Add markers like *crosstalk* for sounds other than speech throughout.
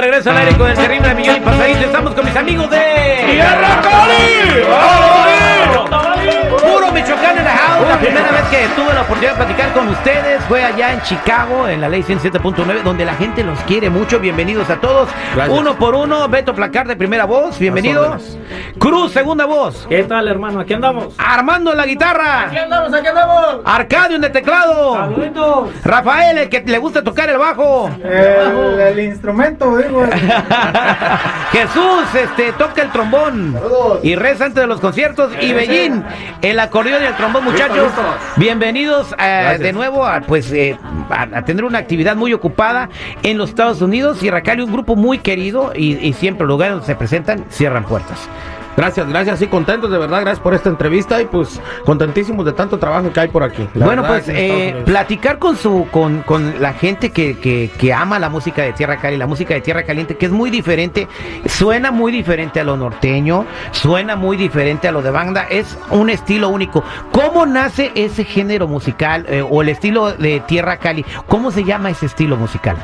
Regreso al aire con el terrible Millón y Pasadito. Estamos con mis amigos de ¡Tierra Cali! Puro Michoacán en la house. La primera vez que tuve la oportunidad de platicar con ustedes fue allá en Chicago, en la ley 107.9, donde la gente los quiere mucho. Bienvenidos a todos. Gracias. Uno por uno, Beto Placar de primera voz, bienvenido. Cruz, segunda voz. ¿Qué tal, hermano? Aquí andamos. Armando en la guitarra. andamos, aquí andamos. Arcadio en el teclado. Saluditos. Rafael, el que le gusta tocar el bajo. El, el instrumento, digo. *laughs* Jesús, este, toca el trombón y reza antes de los conciertos. Y Bellín, el acordeón y el trombón, muchachos. Bienvenidos eh, de nuevo a, pues, eh, a, a tener una actividad muy ocupada en los Estados Unidos. Sierra Cali, un grupo muy querido y, y siempre lugares donde se presentan cierran puertas. Gracias, gracias, sí, contentos de verdad, gracias por esta entrevista y pues contentísimos de tanto trabajo que hay por aquí. la bueno, verdad, pues eh, platicar con su con, con la gente que, que, que ama la música de Tierra Cali, la música de Tierra Caliente, que es muy diferente, suena muy diferente a lo norteño, suena muy diferente a lo de banda, es un estilo único. ¿Cómo nace ese género musical eh, o el estilo de Tierra Cali? ¿Cómo se llama ese estilo musical?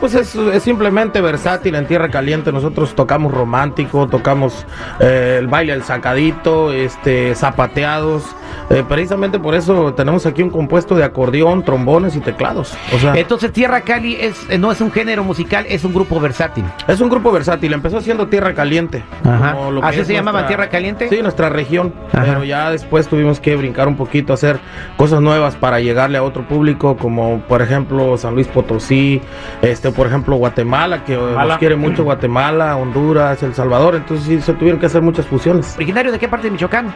Pues es, es simplemente versátil en Tierra Caliente. Nosotros tocamos romántico, tocamos eh, el baile del sacadito, este, zapateados. Eh, precisamente por eso tenemos aquí un compuesto de acordeón, trombones y teclados. O sea, Entonces Tierra Cali es eh, no es un género musical, es un grupo versátil. es un grupo versátil. Empezó siendo Tierra Caliente. Ajá. como lo que ¿Así es se llamaba Tierra Caliente? Sí, nuestra región. Ajá. Pero ya después tuvimos que brincar un poquito, hacer cosas nuevas para llegarle a otro público, como por ejemplo San Luis Potosí, este, por ejemplo Guatemala, que eh, nos quiere mucho Guatemala, Honduras, El Salvador. Entonces sí se tuvieron que hacer muchas fusiones. ¿Originario de qué parte de Michoacán?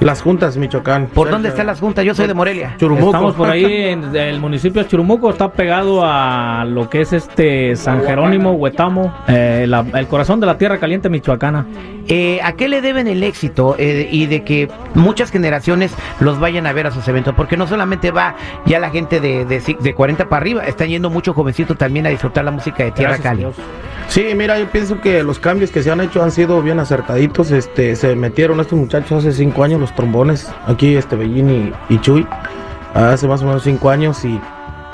Las juntas, Michoacán. ¿Por dónde de- están las juntas? Yo soy de Morelia. Churumuco. Estamos por ahí *laughs* en el municipio de Churumuco, está pegado a lo que es este San Jerónimo, Huetamo, eh, la- el corazón de la tierra caliente michoacana. Eh, ¿A qué le deben el éxito eh, y de que muchas generaciones los vayan a ver a sus eventos? Porque no solamente va ya la gente de, de, de 40 para arriba, están yendo muchos jovencitos también a disfrutar la música de Tierra Gracias Cali. Dios. Sí, mira, yo pienso que los cambios que se han hecho han sido bien acertaditos. Este, se metieron estos muchachos hace cinco años los trombones, aquí este Bellín y, y Chuy, hace más o menos cinco años y,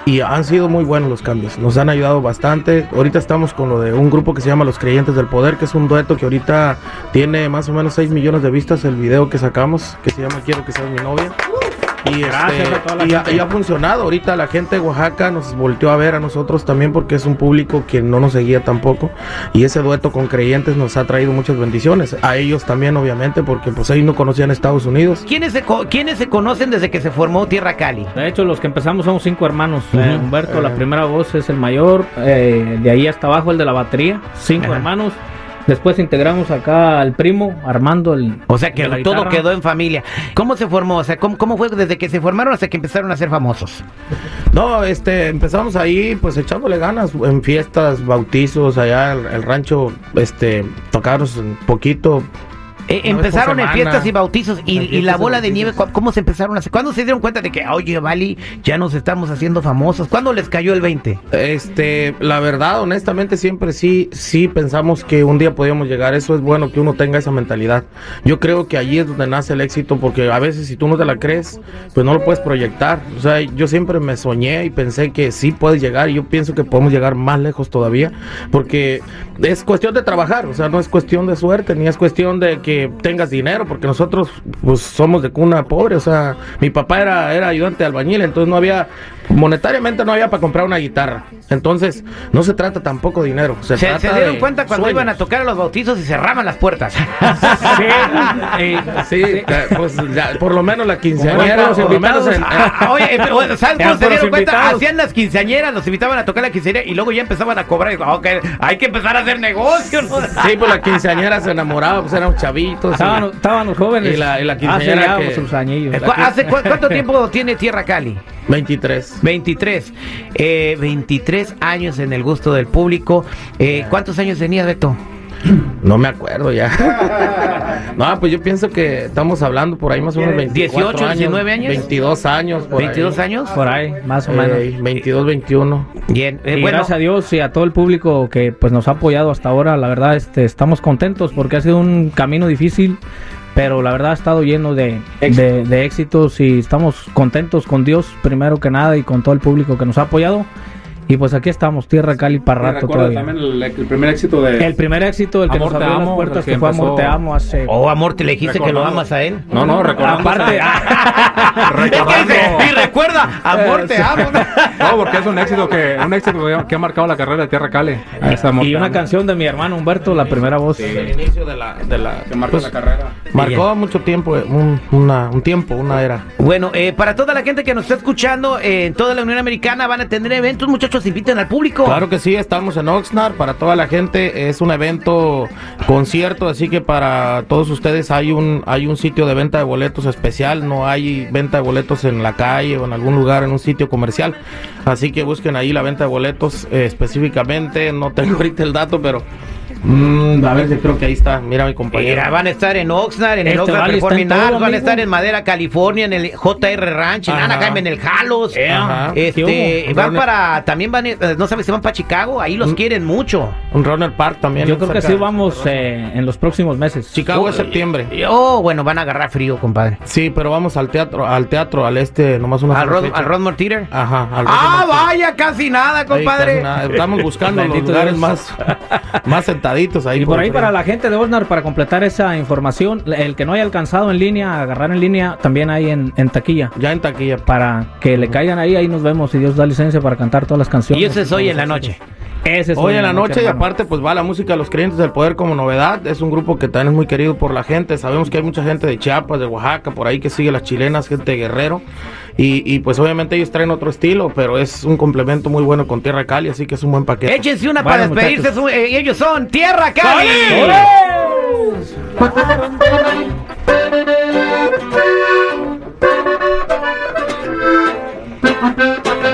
y han sido muy buenos los cambios. Nos han ayudado bastante. Ahorita estamos con lo de un grupo que se llama Los Creyentes del Poder, que es un dueto que ahorita tiene más o menos 6 millones de vistas el video que sacamos, que se llama Quiero que seas mi novia. Y, Gracias este, a toda la y ha- gente. y ha funcionado. Ahorita la gente de Oaxaca nos volteó a ver a nosotros también porque es un público que no nos seguía tampoco. Y ese dueto con creyentes nos ha traído muchas bendiciones. A ellos también, obviamente, porque pues ellos no conocían Estados Unidos. ¿Quiénes se, co- ¿Quiénes se conocen desde que se formó Tierra Cali? De hecho, los que empezamos somos cinco hermanos. Eh. Humberto, Eh. la primera voz, es el mayor. eh, de ahí hasta abajo el de la batería. Cinco hermanos. Después integramos acá al primo, Armando. El, O sea que todo guitarra. quedó en familia. ¿Cómo se formó? O sea, ¿cómo, ¿cómo fue desde que se formaron hasta que empezaron a ser famosos? No, este, empezamos ahí pues echándole ganas en fiestas, bautizos, allá el, el rancho, este, tocarnos un poquito. Eh, empezaron en fiestas y bautizos y, la bola de nieve, ¿cu- ¿cómo se empezaron a hacer? ¿Cuándo se dieron cuenta de que, oye, Vali, ya nos estamos haciendo famosos? ¿Cuándo les cayó el 20? Este, la verdad, honestamente, siempre sí, sí pensamos que un día podíamos llegar. Eso es bueno que uno tenga esa mentalidad. Yo creo que allí es donde nace el éxito, porque a veces si tú no te la crees, pues no lo puedes proyectar. O sea, yo siempre me soñé y pensé que sí puedes llegar, y yo pienso que podemos llegar más lejos todavía, porque es cuestión de trabajar, o sea, no es cuestión de suerte, ni es cuestión de que tengas dinero, porque nosotros, pues, somos de cuna pobre, o sea, mi papá era, era ayudante de albañil, entonces no había, monetariamente no había para comprar una guitarra. Entonces, no se trata tampoco de dinero. Se, Se, trata se dieron de cuenta cuando sueños. iban a tocar a los bautizos y cerraban las puertas. *laughs* Sí, eh, Sí, eh, pues ya, por lo menos la quinceañera, Como por lo menos en, Ah, Oye, eh, pero, bueno, ¿sabes cómo se dieron cuenta? invitados. Hacían las quinceañeras, los invitaban a tocar la quinceañera y luego ya empezaban a cobrar. Hay que empezar a hacer negocio, ¿no? Sí, pues la quinceañera se enamoraba, pues eran chavitos. y- estaban, los jóvenes. Y la- y la Hace quinceañera ya que- sus añillos. Eh, ¿cu- hace cu- ¿Cuánto tiempo tiene Tierra Cali? 23. 23. Eh, 23 años en el gusto del público. Eh, ¿Cuántos años tenía Beto? No me acuerdo ya. *laughs* no, pues yo pienso que estamos hablando por ahí más o menos 24 18, 19 años. 22 años. por ahí. ¿22 años? Por ahí, más o menos. Eh, 22, 21. Bien. eh, y bueno, gracias a Dios y a todo el público que pues nos ha apoyado hasta ahora, la verdad este, estamos contentos porque ha sido un camino difícil, pero la verdad ha estado lleno de, de- de éxitos y estamos contentos con Dios primero que nada y con todo el público que nos ha apoyado. Y pues aquí estamos, Tierra Cali para ¿Te rato todavía. también el, el primer éxito de... El primer éxito, el que Amor nos te abrió las amo, puertas, el que que fue Amor te amo hace... Oh, amor, te le dijiste que lo amas a él. No, no, recordamos. Aparte, *laughs* *laughs* a- Recordando. y recuerda, amor, te amo. No, porque es un éxito que un éxito que- ha marcado la carrera de Tierra Cali. Amor y una amo. canción de mi hermano Humberto, la primera voz. El inicio de la, de la que marca pues, la carrera. marcó mucho tiempo, un, una, un tiempo, una era. Bueno, eh, para toda la gente que nos está escuchando eh, en toda la Unión Americana van a tener eventos, muchachos, inviten al público. Claro que sí, estamos en Oxnard para toda la gente. Es un evento concierto, así que para todos ustedes hay un hay un sitio de venta de boletos especial. No hay venta de boletos en la calle o en algún lugar en un sitio comercial. Así que busquen ahí la venta de boletos eh, específicamente. No tengo *laughs* ahorita el dato, pero mm, a ver si creo que ahí está. Mira mi compañero. Mira, van a estar en Oxnard, en el Este Oxnard Performing Arts, van a estar en Madera, California, en el JR Ranch, en Ajá. Anaheim, en el Halos. Ajá. Este, ¿Qué van para, también van, eh, no sabes si van para Chicago, ahí los quieren mucho. Un Runner Park también. Yo creo que sí vamos eh, en los próximos meses. Chicago es septiembre. Oh, bueno, van a agarrar frío, compadre. Sí, pero vamos al teatro, al teatro, al este, nomás una Al Rod, al Rodmore Theater. Ajá, al Ah, Rodmore vaya, casi nada, Ahí compadre. casi nada. Estamos buscando *laughs* los lugares más, más sentaditos ahí. Y por ahí para la gente de Osnar, para completar esa información, el que no haya alcanzado en línea, agarrar en línea, también hay en, en taquilla. Ya en taquilla. Para que le caigan ahí, ahí nos vemos, si Dios da licencia para cantar todas las canciones. Y ese es hoy en la noche. Ese es Hoy en la noche y aparte pues va la música de los creyentes del poder como novedad. Es un grupo que también es muy querido por la gente. Sabemos que hay mucha gente de Chiapas, de Oaxaca, por ahí que sigue las chilenas, gente de Guerrero. Y, y, pues obviamente ellos traen otro estilo, pero es un complemento muy bueno con Tierra Cali, así que es un buen paquete. Échense una Bueno, para despedirse. su- eh, ellos son Tierra Cali.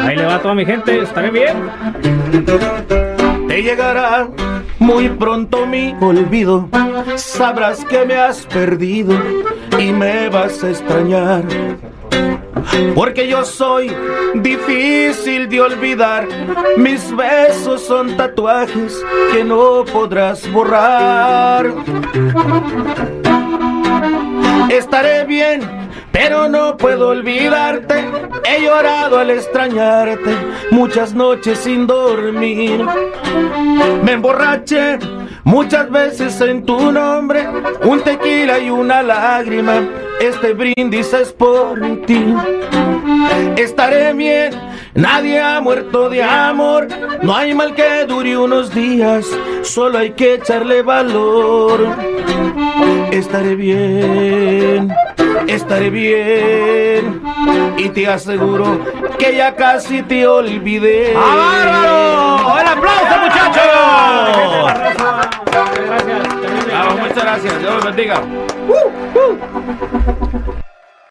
Ahí le va toda mi gente, estaré bien. Te llegará muy pronto mi olvido. Sabrás que me has perdido y me vas a extrañar. Porque yo soy difícil de olvidar. Mis besos son tatuajes que no podrás borrar. Estaré bien, pero no puedo olvidarte. He llorado al extrañarte, muchas noches sin dormir. Me emborraché muchas veces en tu nombre, un tequila y una lágrima. Este brindis es por ti. Estaré bien, nadie ha muerto de amor. No hay mal que dure unos días, solo hay que echarle valor. Estaré bien, estaré bien. Y te aseguro que ya casi te olvidé. ¡Ah, bárbaro! ¡El aplauso, muchachos! Ah, muchas gracias, Dios los bendiga.